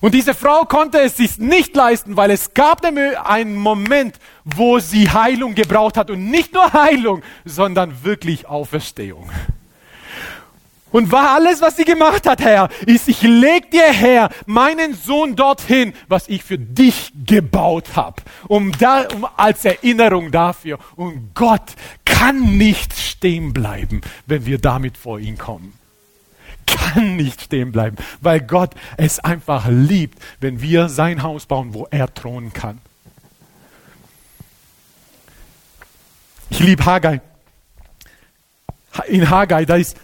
Und diese Frau konnte es sich nicht leisten, weil es gab einen Moment, wo sie Heilung gebraucht hat. Und nicht nur Heilung, sondern wirklich Auferstehung. Und war alles, was sie gemacht hat, Herr, ist, ich leg dir her meinen Sohn dorthin, was ich für dich gebaut habe, um, da, um als Erinnerung dafür. Und Gott kann nicht stehen bleiben, wenn wir damit vor ihn kommen kann nicht stehen bleiben, weil Gott es einfach liebt, wenn wir sein Haus bauen, wo er thronen kann. Ich liebe Haggai. In Haggai, da ist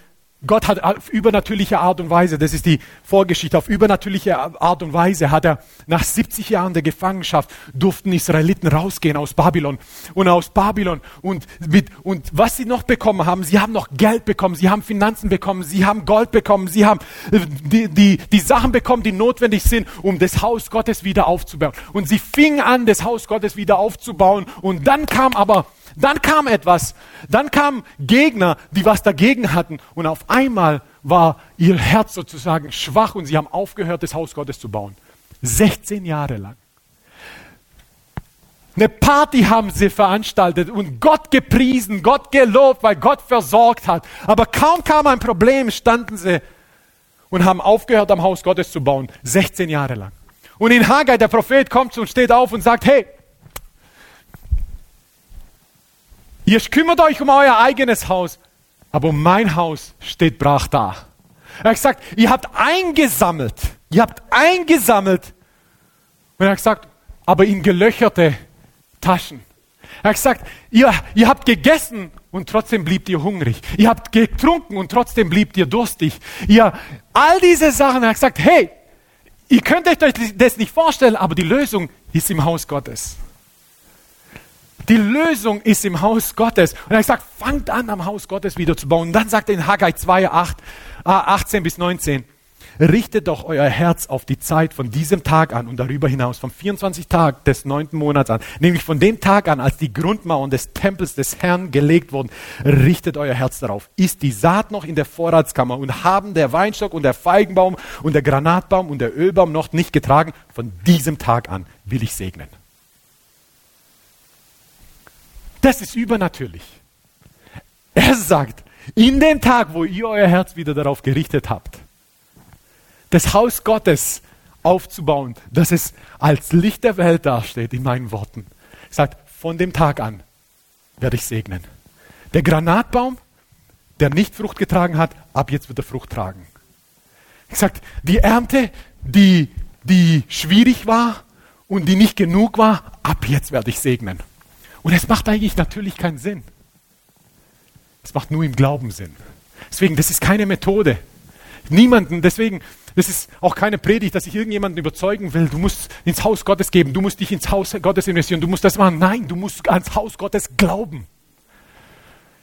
Gott hat auf übernatürliche Art und Weise, das ist die Vorgeschichte, auf übernatürliche Art und Weise hat er nach 70 Jahren der Gefangenschaft durften Israeliten rausgehen aus Babylon und aus Babylon und, mit, und was sie noch bekommen haben, sie haben noch Geld bekommen, sie haben Finanzen bekommen, sie haben Gold bekommen, sie haben äh, die, die, die Sachen bekommen, die notwendig sind, um das Haus Gottes wieder aufzubauen. Und sie fingen an, das Haus Gottes wieder aufzubauen und dann kam aber dann kam etwas, dann kamen Gegner, die was dagegen hatten und auf einmal war ihr Herz sozusagen schwach und sie haben aufgehört, das Haus Gottes zu bauen. 16 Jahre lang. Eine Party haben sie veranstaltet und Gott gepriesen, Gott gelobt, weil Gott versorgt hat. Aber kaum kam ein Problem, standen sie und haben aufgehört, am Haus Gottes zu bauen. 16 Jahre lang. Und in Haggai, der Prophet kommt und steht auf und sagt, hey, Ihr kümmert euch um euer eigenes Haus, aber mein Haus steht brach da. Er hat gesagt, ihr habt eingesammelt, ihr habt eingesammelt. Und er hat gesagt, aber in gelöcherte Taschen. Er hat gesagt, ihr, ihr habt gegessen und trotzdem blieb ihr hungrig. Ihr habt getrunken und trotzdem blieb ihr durstig. Ihr, all diese Sachen. Er hat gesagt, hey, ihr könnt euch das nicht vorstellen, aber die Lösung ist im Haus Gottes. Die Lösung ist im Haus Gottes. Und er sagt, fangt an, am Haus Gottes wieder zu bauen. Und dann sagt er in Haggai 2, 8, 18 bis 19, richtet doch euer Herz auf die Zeit von diesem Tag an und darüber hinaus, vom 24 Tag des neunten Monats an, nämlich von dem Tag an, als die Grundmauern des Tempels des Herrn gelegt wurden, richtet euer Herz darauf. Ist die Saat noch in der Vorratskammer und haben der Weinstock und der Feigenbaum und der Granatbaum und der Ölbaum noch nicht getragen, von diesem Tag an will ich segnen. Das ist übernatürlich. Er sagt, in dem Tag, wo ihr euer Herz wieder darauf gerichtet habt, das Haus Gottes aufzubauen, dass es als Licht der Welt dasteht, in meinen Worten, sagt, von dem Tag an werde ich segnen. Der Granatbaum, der nicht Frucht getragen hat, ab jetzt wird er Frucht tragen. Ich sage, die Ernte, die, die schwierig war und die nicht genug war, ab jetzt werde ich segnen. Und es macht eigentlich natürlich keinen Sinn. Es macht nur im Glauben Sinn. Deswegen, das ist keine Methode. Niemanden, deswegen, das ist auch keine Predigt, dass ich irgendjemanden überzeugen will, du musst ins Haus Gottes geben, du musst dich ins Haus Gottes investieren, du musst das machen. Nein, du musst ans Haus Gottes glauben.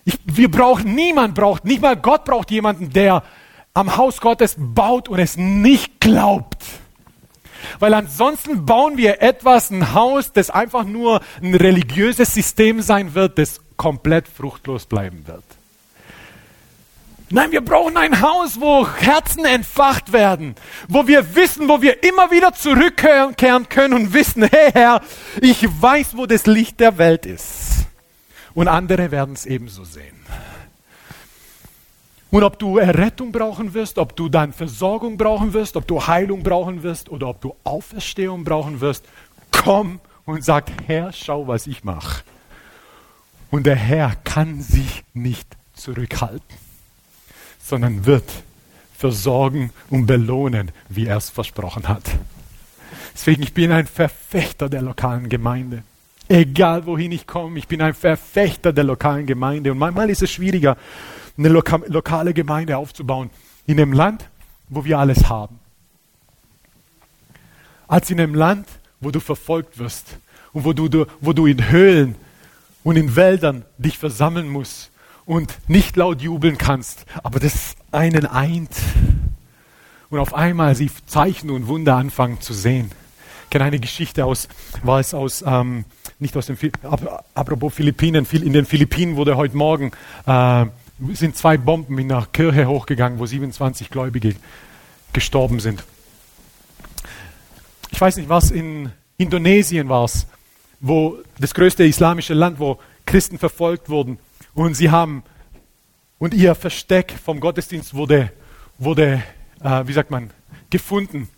Ich, wir brauchen, niemand braucht, nicht mal Gott braucht jemanden, der am Haus Gottes baut und es nicht glaubt. Weil ansonsten bauen wir etwas, ein Haus, das einfach nur ein religiöses System sein wird, das komplett fruchtlos bleiben wird. Nein, wir brauchen ein Haus, wo Herzen entfacht werden, wo wir wissen, wo wir immer wieder zurückkehren können und wissen, hey Herr, ich weiß, wo das Licht der Welt ist. Und andere werden es ebenso sehen. Und ob du Errettung brauchen wirst, ob du dann Versorgung brauchen wirst, ob du Heilung brauchen wirst oder ob du Auferstehung brauchen wirst, komm und sag, Herr, schau, was ich mache. Und der Herr kann sich nicht zurückhalten, sondern wird versorgen und belohnen, wie er es versprochen hat. Deswegen, ich bin ein Verfechter der lokalen Gemeinde. Egal wohin ich komme, ich bin ein Verfechter der lokalen Gemeinde. Und manchmal ist es schwieriger, eine loka lokale Gemeinde aufzubauen in einem Land, wo wir alles haben. Als in einem Land, wo du verfolgt wirst und wo du, wo du in Höhlen und in Wäldern dich versammeln musst und nicht laut jubeln kannst, aber das einen eint. Und auf einmal sie Zeichen und Wunder anfangen zu sehen. Ich kenne eine Geschichte aus, war es aus, ähm, nicht aus den, apropos Philippinen, in den Philippinen wurde heute Morgen, äh, sind zwei Bomben in einer Kirche hochgegangen, wo 27 Gläubige gestorben sind. Ich weiß nicht, was in Indonesien war es, wo das größte islamische Land, wo Christen verfolgt wurden. Und sie haben, und ihr Versteck vom Gottesdienst wurde, wurde äh, wie sagt man, gefunden.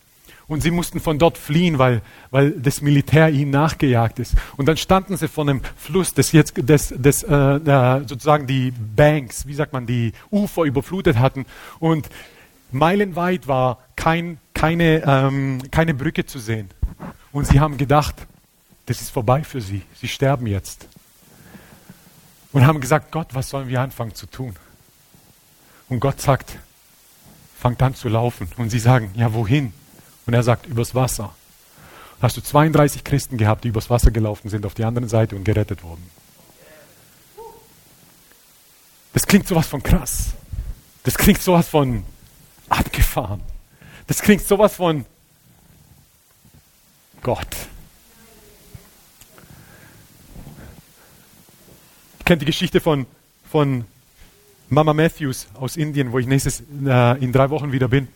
Und sie mussten von dort fliehen, weil, weil das Militär ihnen nachgejagt ist. Und dann standen sie vor einem Fluss, das jetzt das, das, äh, sozusagen die Banks, wie sagt man, die Ufer überflutet hatten. Und meilenweit war kein, keine, ähm, keine Brücke zu sehen. Und sie haben gedacht, das ist vorbei für sie. Sie sterben jetzt. Und haben gesagt, Gott, was sollen wir anfangen zu tun? Und Gott sagt, fangt an zu laufen. Und sie sagen, ja, wohin? Und er sagt, übers Wasser. Hast du 32 Christen gehabt, die übers Wasser gelaufen sind auf die andere Seite und gerettet wurden. Das klingt sowas von krass. Das klingt sowas von abgefahren. Das klingt sowas von Gott. Ihr kennt die Geschichte von, von Mama Matthews aus Indien, wo ich nächstes äh, in drei Wochen wieder bin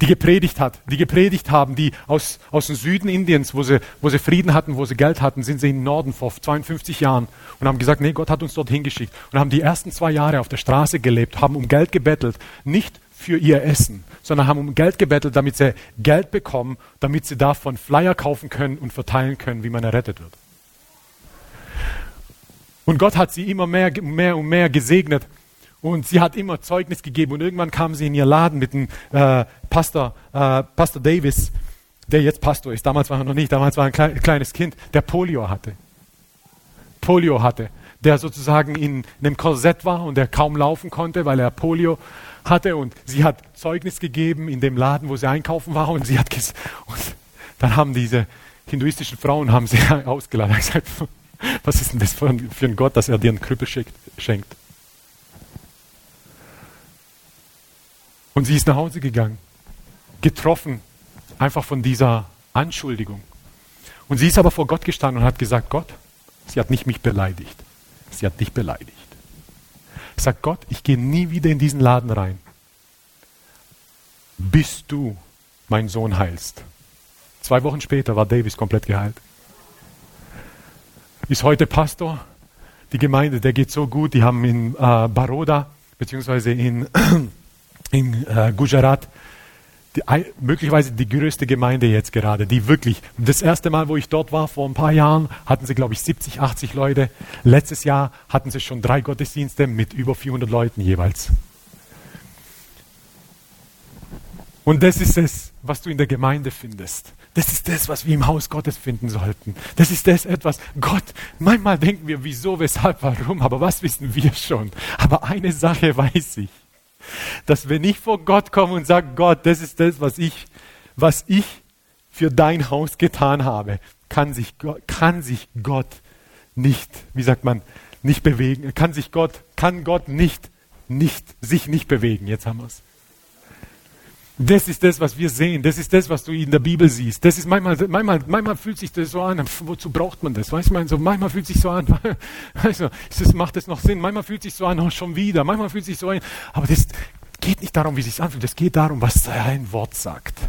die gepredigt hat, die gepredigt haben, die aus, aus dem Süden Indiens, wo sie, wo sie Frieden hatten, wo sie Geld hatten, sind sie in den Norden vor 52 Jahren und haben gesagt, nee, Gott hat uns dorthin geschickt und haben die ersten zwei Jahre auf der Straße gelebt, haben um Geld gebettelt, nicht für ihr Essen, sondern haben um Geld gebettelt, damit sie Geld bekommen, damit sie davon Flyer kaufen können und verteilen können, wie man errettet wird. Und Gott hat sie immer mehr, mehr und mehr gesegnet und sie hat immer Zeugnis gegeben. Und irgendwann kam sie in ihr Laden mit dem äh, Pastor, äh, Pastor Davis, der jetzt Pastor ist. Damals war er noch nicht, damals war er ein kleines Kind, der Polio hatte. Polio hatte. Der sozusagen in einem Korsett war und der kaum laufen konnte, weil er Polio hatte. Und sie hat Zeugnis gegeben in dem Laden, wo sie einkaufen war. Und sie hat ges und dann haben diese hinduistischen Frauen haben sie ausgeladen. gesagt, was ist denn das für ein, für ein Gott, dass er dir einen Krüppel schenkt? Und sie ist nach Hause gegangen, getroffen einfach von dieser Anschuldigung. Und sie ist aber vor Gott gestanden und hat gesagt, Gott, sie hat nicht mich beleidigt, sie hat dich beleidigt. Sagt Gott, ich gehe nie wieder in diesen Laden rein, bis du meinen Sohn heilst. Zwei Wochen später war Davis komplett geheilt. Ist heute Pastor. Die Gemeinde, der geht so gut. Die haben in äh, Baroda, beziehungsweise in in äh, Gujarat, die, möglicherweise die größte Gemeinde jetzt gerade, die wirklich, das erste Mal, wo ich dort war, vor ein paar Jahren, hatten sie, glaube ich, 70, 80 Leute. Letztes Jahr hatten sie schon drei Gottesdienste mit über 400 Leuten jeweils. Und das ist es, was du in der Gemeinde findest. Das ist das, was wir im Haus Gottes finden sollten. Das ist das etwas, Gott, manchmal denken wir, wieso, weshalb, warum, aber was wissen wir schon? Aber eine Sache weiß ich dass wenn ich vor Gott komme und sage, Gott, das ist das, was ich, was ich für dein Haus getan habe, kann sich, kann sich Gott nicht, wie sagt man, nicht bewegen, kann sich Gott, kann Gott nicht, nicht, sich nicht bewegen. Jetzt haben wir es. Das ist das, was wir sehen. Das ist das, was du in der Bibel siehst. Das ist manchmal, manchmal, manchmal fühlt sich das so an. Wozu braucht man das? Weißt du, manchmal fühlt sich so an. Du, das, macht das noch Sinn? Manchmal fühlt sich so an, oh, schon wieder. Manchmal fühlt sich so an. Aber das geht nicht darum, wie es sich anfühlt. Es geht darum, was sein Wort sagt.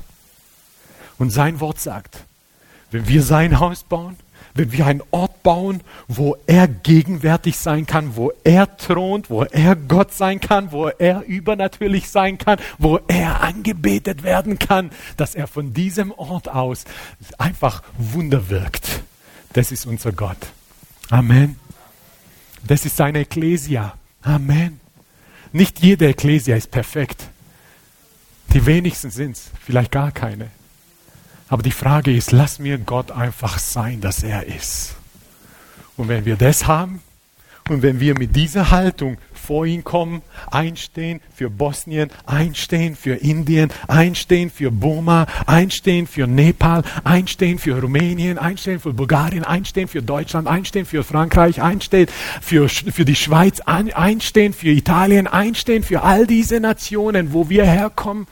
Und sein Wort sagt, wenn wir sein Haus bauen, wenn wir einen Ort bauen, wo er gegenwärtig sein kann, wo er thront, wo er Gott sein kann, wo er übernatürlich sein kann, wo er angebetet werden kann, dass er von diesem Ort aus einfach Wunder wirkt. Das ist unser Gott. Amen. Das ist seine Ekklesia. Amen. Nicht jede Ekklesia ist perfekt. Die wenigsten sind es, vielleicht gar keine. Aber die Frage ist, lass mir Gott einfach sein, dass er ist. Und wenn wir das haben Und wenn wir mit dieser Haltung vor ihn kommen, einstehen für Bosnien, einstehen für Indien, einstehen für Burma, einstehen für Nepal, einstehen für Rumänien, einstehen für Bulgarien, einstehen für Deutschland, einstehen für Frankreich, einstehen für, für die Schweiz, einstehen für Italien, einstehen für all diese Nationen, wo wir herkommen,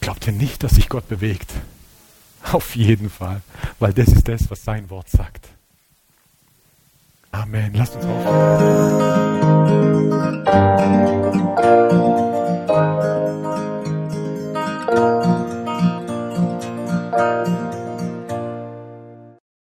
glaubt ihr nicht, dass sich Gott bewegt? Auf jeden Fall, weil das ist das, was sein Wort sagt. Amen. Lasst uns aufstehen.